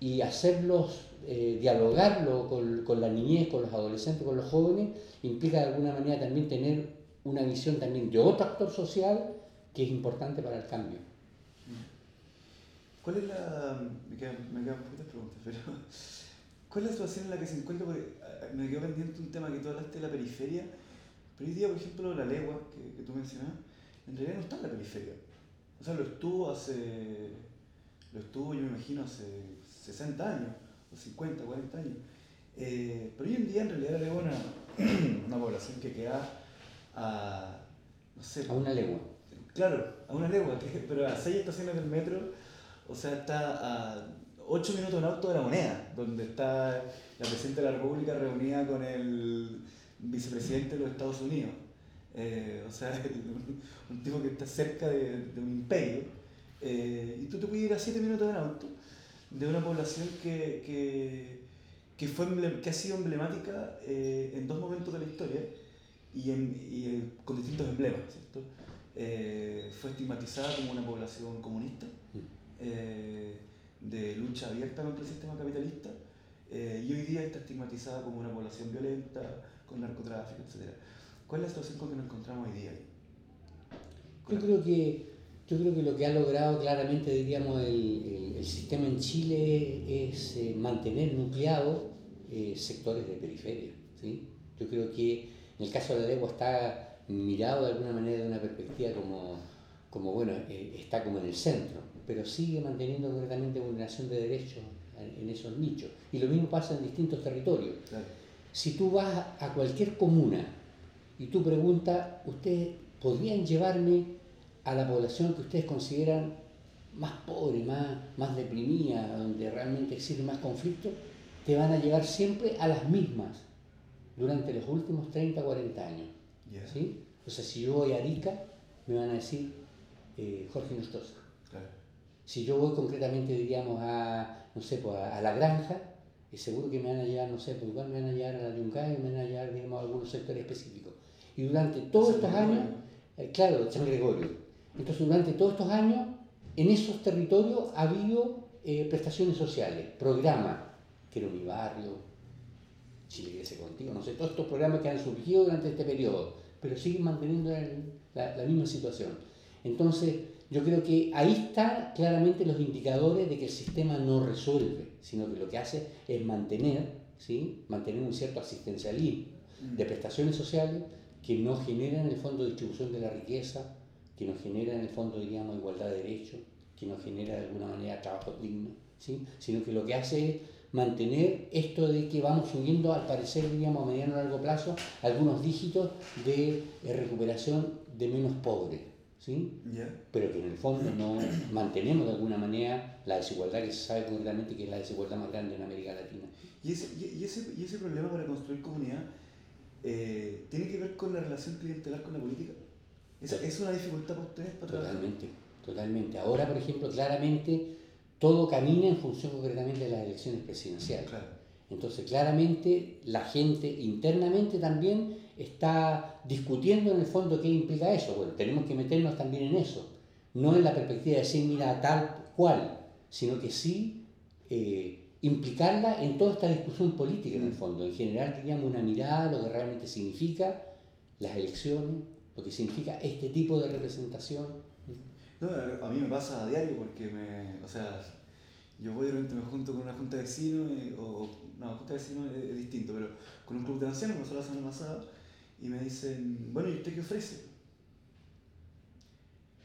[SPEAKER 3] y hacerlos, eh, dialogarlo con, con, la niñez, con los adolescentes, con los jóvenes, implica de alguna manera también tener una visión también de otro actor social que es importante para el cambio.
[SPEAKER 2] ¿Cuál es la. Me quedan, me quedan poquitas preguntas, pero. ¿Cuál es la situación en la que se encuentra? Porque ah, me quedó pendiente un tema que tú hablaste de la periferia, pero hoy día, por ejemplo, la legua que, que tú mencionas, en realidad no está en la periferia. O sea, lo estuvo hace. Lo estuvo, yo me imagino, hace 60 años, o 50, 40 años. Eh, pero hoy en día, en realidad, la legua es una, una población que queda a. No sé.
[SPEAKER 3] A una legua.
[SPEAKER 2] Claro, a una legua, pero a seis estaciones del metro o sea, está a 8 minutos en auto de la moneda, donde está la presidenta de la República reunida con el vicepresidente de los Estados Unidos. Eh, o sea, un, tipo que está cerca de, un imperio. Eh, y tú te puedes ir a 7 minutos en auto de una población que, que, que, fue, que ha sido emblemática eh, en dos momentos de la historia y, con distintos emblemas, ¿cierto? fue estigmatizada como una población comunista. Mm. Eh, de lucha abierta contra el sistema capitalista eh, y hoy día está estigmatizada como una población violenta, con narcotráfico, etc. ¿Cuál es la situación con que nos encontramos hoy día?
[SPEAKER 3] Yo creo que yo creo que lo que ha logrado claramente, diríamos, el, el, sistema en Chile es eh, mantener nucleados sectores de periferia. ¿sí? Yo creo que en el caso de la lengua está mirado de alguna manera de una perspectiva como, como bueno, está como en el centro pero sigue manteniendo concretamente vulneración de derechos en esos nichos. Y lo mismo pasa en distintos territorios. Si tú vas a cualquier comuna y tú preguntas, ¿ustedes podrían llevarme a la población que ustedes consideran más pobre, más, más deprimida, donde realmente existe más conflicto? Te van a llevar siempre a las mismas durante los últimos 30, 40 años. ¿sí? O sea, si yo voy a Arica, me van a decir eh, Jorge Nostosa. Si yo voy concretamente, diríamos, a, no sé, pues a, la granja, es seguro que me van a llevar, no sé, pues igual me van a llevar a la Yungay, me van a llevar, digamos, a algunos sectores específicos. Y durante todos estos años, eh, claro, San Gregorio. Entonces, durante todos estos años, en esos territorios ha habido eh, prestaciones sociales, programas, Quiero mi barrio, Chile crece contigo, no sé, todos estos programas que han surgido durante este periodo, pero siguen manteniendo la, la misma situación. Entonces, yo creo que ahí están claramente los indicadores de que el sistema no resuelve, sino que lo que hace es mantener, ¿sí? mantener un cierto asistencialismo.
[SPEAKER 2] Mm.
[SPEAKER 3] de prestaciones sociales que no generan en el fondo distribución de la riqueza, que no generan en el fondo, diríamos, igualdad de derechos, que no genera de alguna manera trabajo digno, ¿sí? sino que lo que hace es mantener esto de que vamos subiendo, al parecer, diríamos, a mediano o largo plazo, algunos dígitos de eh, recuperación de menos pobres. ¿Sí?
[SPEAKER 2] ¿Ya?
[SPEAKER 3] pero que en el fondo no mantenemos de alguna manera la desigualdad que se sabe concretamente que es la desigualdad más grande en América Latina.
[SPEAKER 2] Y ese, y, ese, y ese problema para construir comunidad eh, tiene que ver con la relación clientelar con la política. ¿Es, es una dificultad para ustedes para trabajar?
[SPEAKER 3] Totalmente, totalmente. Ahora, por ejemplo, claramente todo camina en función concretamente de las elecciones presidenciales.
[SPEAKER 2] Claro.
[SPEAKER 3] Entonces, claramente la gente internamente también está discutiendo en el fondo qué implica eso. Bueno, tenemos que meternos también en eso. No en la perspectiva de decir, mira, tal cual, sino que sí eh, implicarla en toda esta discusión política en el fondo. En general, teníamos una mirada lo que realmente significa las elecciones, lo que significa este tipo de representación.
[SPEAKER 2] No, a mí me pasa a diario porque me, o sea, yo voy de repente me junto con una junta de vecinos, eh, o, no, junta de vecinos es, es distinto, pero con un club de ancianos, pasó la semana pasada, y me dicen, bueno, ¿y usted qué ofrece?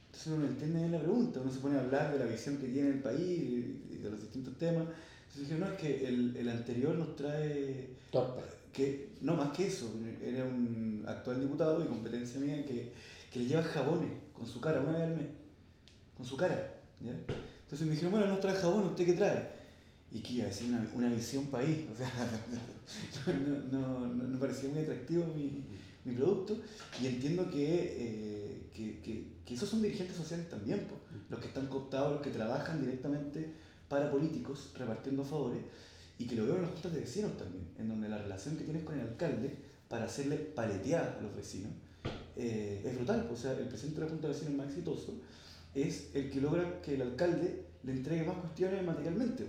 [SPEAKER 2] Entonces uno no entiende bien la pregunta, uno se pone a hablar de la visión que tiene el país y de los distintos temas. Entonces dije, no, es que el, el anterior nos trae
[SPEAKER 3] Torpe.
[SPEAKER 2] que no más que eso, era un actual diputado y competencia mía que, que le lleva jabones con su cara una vez al mes, con su cara. ¿ya? Entonces me dijeron, bueno, no trae jabón, ¿usted qué trae? Y que iba a decir una, una visión país, o sea, no, no, no, parecía muy atractivo mi, mi producto y entiendo que, eh, que, que, que esos son dirigentes sociales también, po, los que están cooptados, los que trabajan directamente para políticos repartiendo favores y que lo veo en las juntas de vecinos también, en donde la relación que tienes con el alcalde para hacerle paletear a los vecinos eh, es brutal. O sea, el presidente de la junta de vecinos más exitoso es el que logra que el alcalde le entregue más cuestiones materialmente.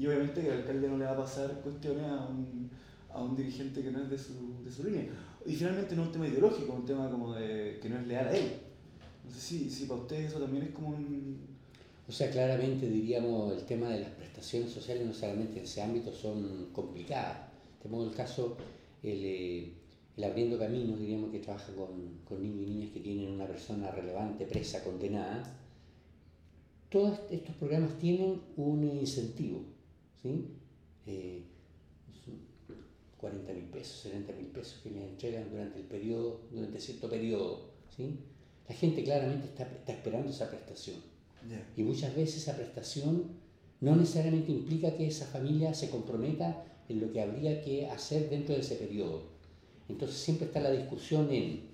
[SPEAKER 2] Y obviamente que el alcalde no le va a pasar cuestiones a un, a un dirigente que no es de su, de su línea. Y finalmente no es un tema ideológico, un tema como de que no es leal a él. No sé si, si para ustedes eso también es como un...
[SPEAKER 3] O sea, claramente diríamos el tema de las prestaciones sociales no solamente en ese ámbito son complicadas. Tenemos el caso, el, eh, el Abriendo Caminos, diríamos que trabaja con, con niños y niñas que tienen una persona relevante, presa, condenada. Todos estos programas tienen un incentivo, ¿sí? Eh, son 40 mil pesos, 70 mil pesos que les entregan durante el periodo, durante cierto periodo, ¿sí? La gente claramente está, está esperando esa prestación.
[SPEAKER 2] Ya.
[SPEAKER 3] Y muchas veces esa prestación no necesariamente implica que esa familia se comprometa en lo que habría que hacer dentro de ese periodo. Entonces siempre está la discusión en,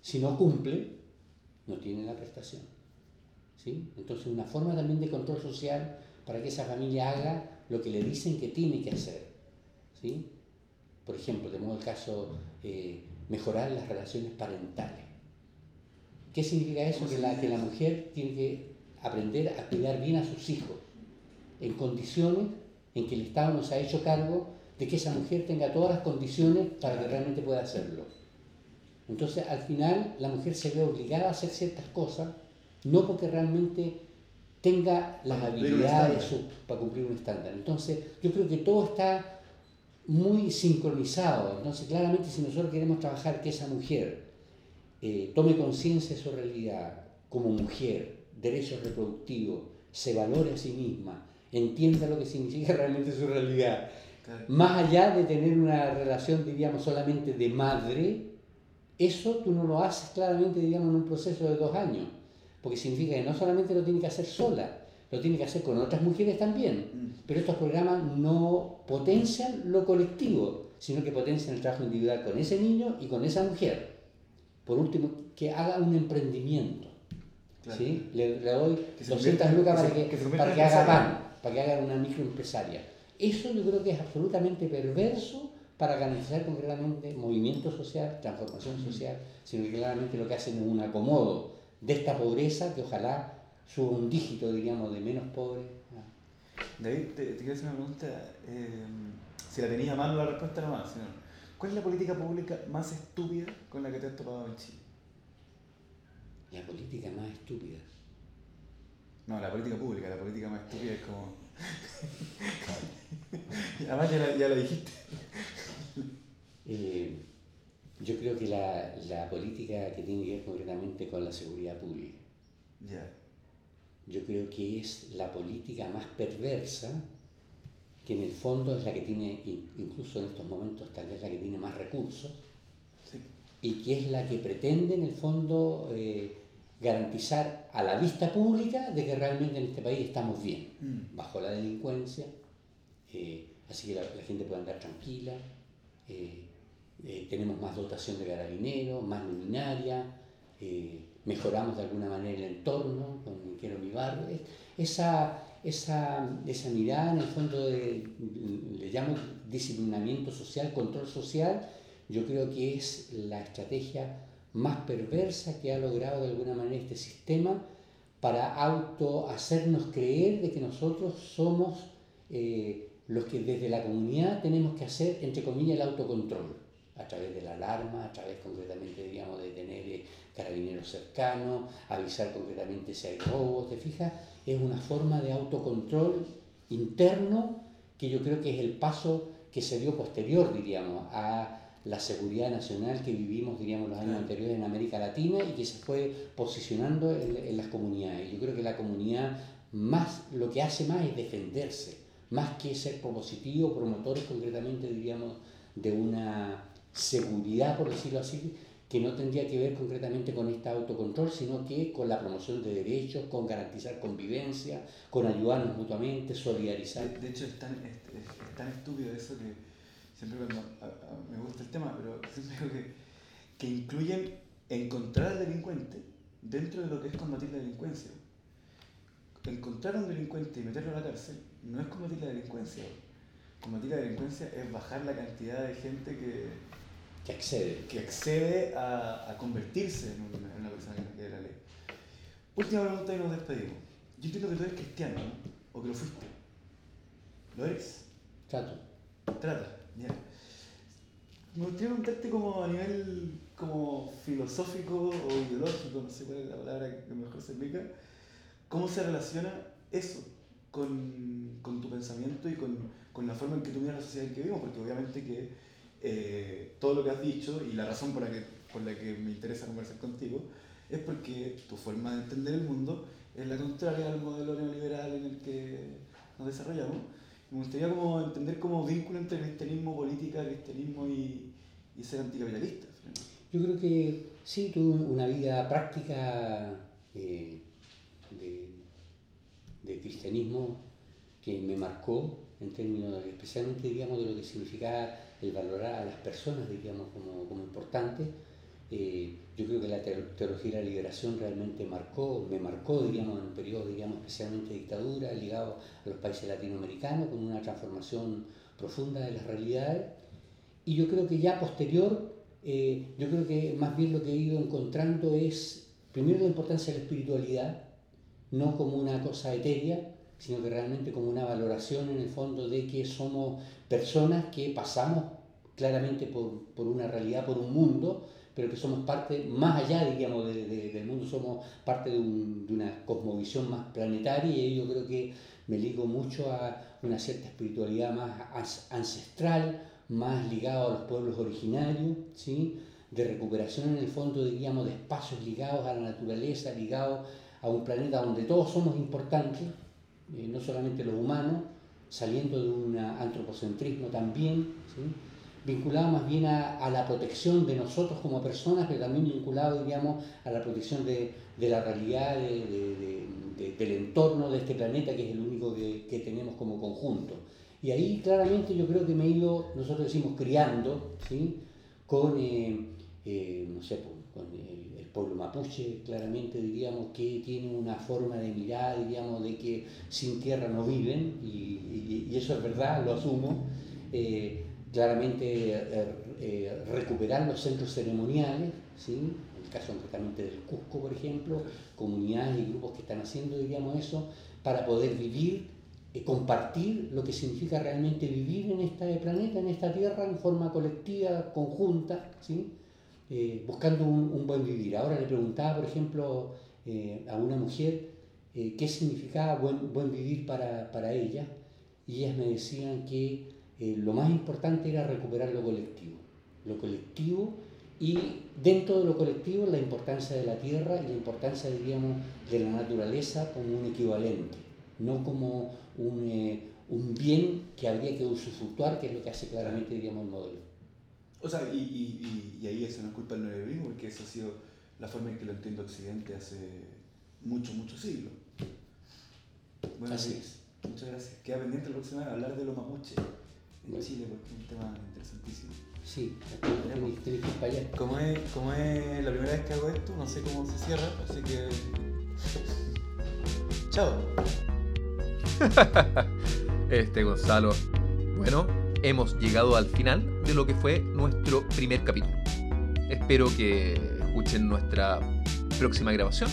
[SPEAKER 3] si no cumple, no tiene la prestación. ¿sí? Entonces una forma también de control social para que esa familia haga lo que le dicen que tiene que hacer. ¿sí? Por ejemplo, tenemos el caso eh, mejorar las relaciones parentales. ¿Qué significa eso?
[SPEAKER 2] ¿Cómo
[SPEAKER 3] Que la, que la mujer tiene que aprender a cuidar bien a sus hijos en condiciones en que el Estado nos ha hecho cargo de que esa mujer tenga todas las condiciones para que realmente pueda hacerlo. Entonces, al final, la mujer se ve obligada a hacer ciertas cosas, no porque realmente tenga las
[SPEAKER 2] Para
[SPEAKER 3] habilidades su- para cumplir un estándar. Entonces, yo creo que todo está muy sincronizado. Entonces, claramente, si nosotros queremos trabajar que esa mujer eh, tome conciencia de su realidad como mujer, derechos reproductivos, se valore a sí misma, entienda lo que significa realmente su realidad,
[SPEAKER 2] Claro.
[SPEAKER 3] más allá de tener una relación, diríamos, solamente de madre, eso tú no lo haces claramente, digamos, en un proceso de dos años, porque significa que no solamente lo tiene que hacer sola, lo tiene que hacer con otras mujeres también,
[SPEAKER 2] Mm.
[SPEAKER 3] pero estos programas no potencian lo colectivo, sino que potencian el trabajo individual con ese niño y con esa mujer. Por último, que haga un emprendimiento.
[SPEAKER 2] Claro.
[SPEAKER 3] ¿sí? Le, le doy
[SPEAKER 2] Que se
[SPEAKER 3] 200
[SPEAKER 2] convierta-
[SPEAKER 3] lucas para que,
[SPEAKER 2] que
[SPEAKER 3] para que haga pan, para que haga una microempresaria. Eso yo creo que es absolutamente perverso para garantizar concretamente movimiento social, transformación social, sino que claramente lo que hacen es un acomodo de esta pobreza que ojalá suba un dígito, diríamos, de menos pobres.
[SPEAKER 2] David, te, te quiero hacer una pregunta. eh, si la tenías a mano la respuesta nomás. Si no. ¿Cuál es la política pública más estúpida con la que te has topado en Chile?
[SPEAKER 3] La política más estúpida.
[SPEAKER 2] No, la política pública, la política más estúpida es como. Además ya la, ya la dijiste.
[SPEAKER 3] Eh, yo creo que la, la, política que tiene que ver concretamente con la seguridad pública.
[SPEAKER 2] Ya.
[SPEAKER 3] Yo creo que es la política más perversa, que en el fondo es la que tiene, incluso en estos momentos, tal vez la que tiene más recursos, y que es la que pretende en el fondo eh, garantizar a la vista pública de que realmente en este país estamos bien, mm. bajo la delincuencia, eh, así que la, gente puede andar tranquila, eh, tenemos más dotación de carabineros, más luminaria, mejoramos de alguna manera el entorno con Quiero mi barrio. Esa, esa, esa mirada en el fondo de, le llamo disciplinamiento social, control social, yo creo que es la estrategia más perversa que ha logrado de alguna manera este sistema para auto hacernos creer de que nosotros somos eh, los que desde la comunidad tenemos que hacer, entre comillas, el autocontrol, a través de la alarma, a través concretamente, digamos, de tener eh, carabineros cercanos, avisar concretamente si hay robos, ¿te fijas? Es una forma de autocontrol interno que yo creo que es el paso que se dio posterior, diríamos, a la seguridad nacional que vivimos, diríamos, los años anteriores en América Latina y que se fue posicionando en, las comunidades. Yo creo que la comunidad más, lo que hace más es defenderse, más que ser propositivo, promotores concretamente, diríamos, de una seguridad, por decirlo así, que no tendría que ver concretamente con este autocontrol, sino que con la promoción de derechos, con garantizar convivencia, con ayudarnos mutuamente, solidarizar.
[SPEAKER 2] De, hecho, es tan, es tan estúpido eso que siempre cuando me gusta el tema, pero siempre digo que, que incluyen encontrar al delincuente dentro de lo que es combatir la delincuencia. Encontrar a un delincuente y meterlo a la cárcel no es combatir la delincuencia. Combatir la delincuencia es bajar la cantidad de gente que,
[SPEAKER 3] que accede,
[SPEAKER 2] que accede a, a convertirse en una, en una, persona que no quiere la ley. Última pregunta y nos despedimos. Yo entiendo que tú eres cristiano, ¿no? O que lo fuiste. ¿Lo eres?
[SPEAKER 3] Trato.
[SPEAKER 2] Trata. Me gustaría preguntarte como a nivel como filosófico o ideológico, no sé cuál es la palabra que mejor se explica, ¿cómo se relaciona eso con, con tu pensamiento y con, con, la forma en que tú miras la sociedad en que vivimos? Porque obviamente que eh, todo lo que has dicho y la razón por la, que, por la que me interesa conversar contigo es porque tu forma de entender el mundo es la contraria al modelo neoliberal en el que nos desarrollamos me gustaría como entender como vínculo entre cristianismo, política, cristianismo y, y ser anticapitalista.
[SPEAKER 3] Yo creo que sí, tuve una vida práctica eh, de, de, cristianismo que me marcó en términos, especialmente digamos, de lo que significaba el valorar a las personas, digamos, como, como importantes eh, yo creo que la teología de la liberación realmente marcó, me marcó, diríamos, en un periodo, digamos, especialmente de dictadura, ligado a los países latinoamericanos, con una transformación profunda de las realidades. Y yo creo que ya posterior, eh, yo creo que más bien lo que he ido encontrando es, primero, la importancia de la espiritualidad, no como una cosa etérea, sino que realmente como una valoración en el fondo de que somos personas que pasamos claramente por, por una realidad, por un mundo, pero que somos parte, más allá, digamos, del mundo, somos parte de, una cosmovisión más planetaria y yo creo que me ligo mucho a una cierta espiritualidad más ancestral, más ligado a los pueblos originarios, ¿sí? de recuperación en el fondo, diríamos, de espacios ligados a la naturaleza, ligados a un planeta donde todos somos importantes, eh, no solamente los humanos, saliendo de un antropocentrismo también, vinculado más bien a, la protección de nosotros como personas, pero también vinculado, digamos, a la protección de, la realidad, del entorno de este planeta, que es el único que, tenemos como conjunto. Y ahí claramente yo creo que me he ido, nosotros decimos, criando, ¿sí? con, eh, eh, no sé, el, pueblo mapuche, claramente diríamos que tiene una forma de mirar, diríamos, de que sin tierra no viven, y, eso es verdad, lo asumo. Eh, claramente eh, eh, recuperar los centros ceremoniales, ¿sí? el caso concretamente del Cusco, por ejemplo, comunidades y grupos que están haciendo, diríamos eso, para poder vivir, compartir lo que significa realmente vivir en este planeta, en esta tierra, en forma colectiva, conjunta, ¿sí? Buscando un, buen vivir. Ahora le preguntaba, por ejemplo, a una mujer qué significaba buen, buen vivir para, para ella, y ellas me decían que eh, lo más importante era recuperar lo colectivo. lo colectivo y dentro de lo colectivo la importancia de la tierra y la importancia, diríamos, de la naturaleza como un equivalente, no como un, eh, un bien que habría que usufructuar, que es lo que hace claramente, diríamos, el modelo.
[SPEAKER 2] O sea, y, y, y, ahí eso no es culpa del neoliberalismo, porque esa ha sido la forma en que lo entiende Occidente hace muchos, muchos siglos. Bueno,
[SPEAKER 3] Así es.
[SPEAKER 2] Muchas gracias. Queda pendiente la próxima vez hablar de los mapuches en Chile, porque es un tema interesantísimo.
[SPEAKER 3] Sí, que ir para allá.
[SPEAKER 2] Como es, como es la primera vez que hago esto, no sé cómo se cierra, así que. Chao.
[SPEAKER 1] Este Gonzalo. Bueno, hemos llegado al final de lo que fue nuestro primer capítulo. Espero que escuchen nuestra próxima grabación.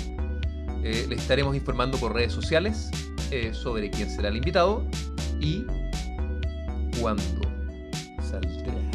[SPEAKER 1] Eh, les estaremos informando por redes sociales eh, sobre quién será el invitado y cuándo saldrá.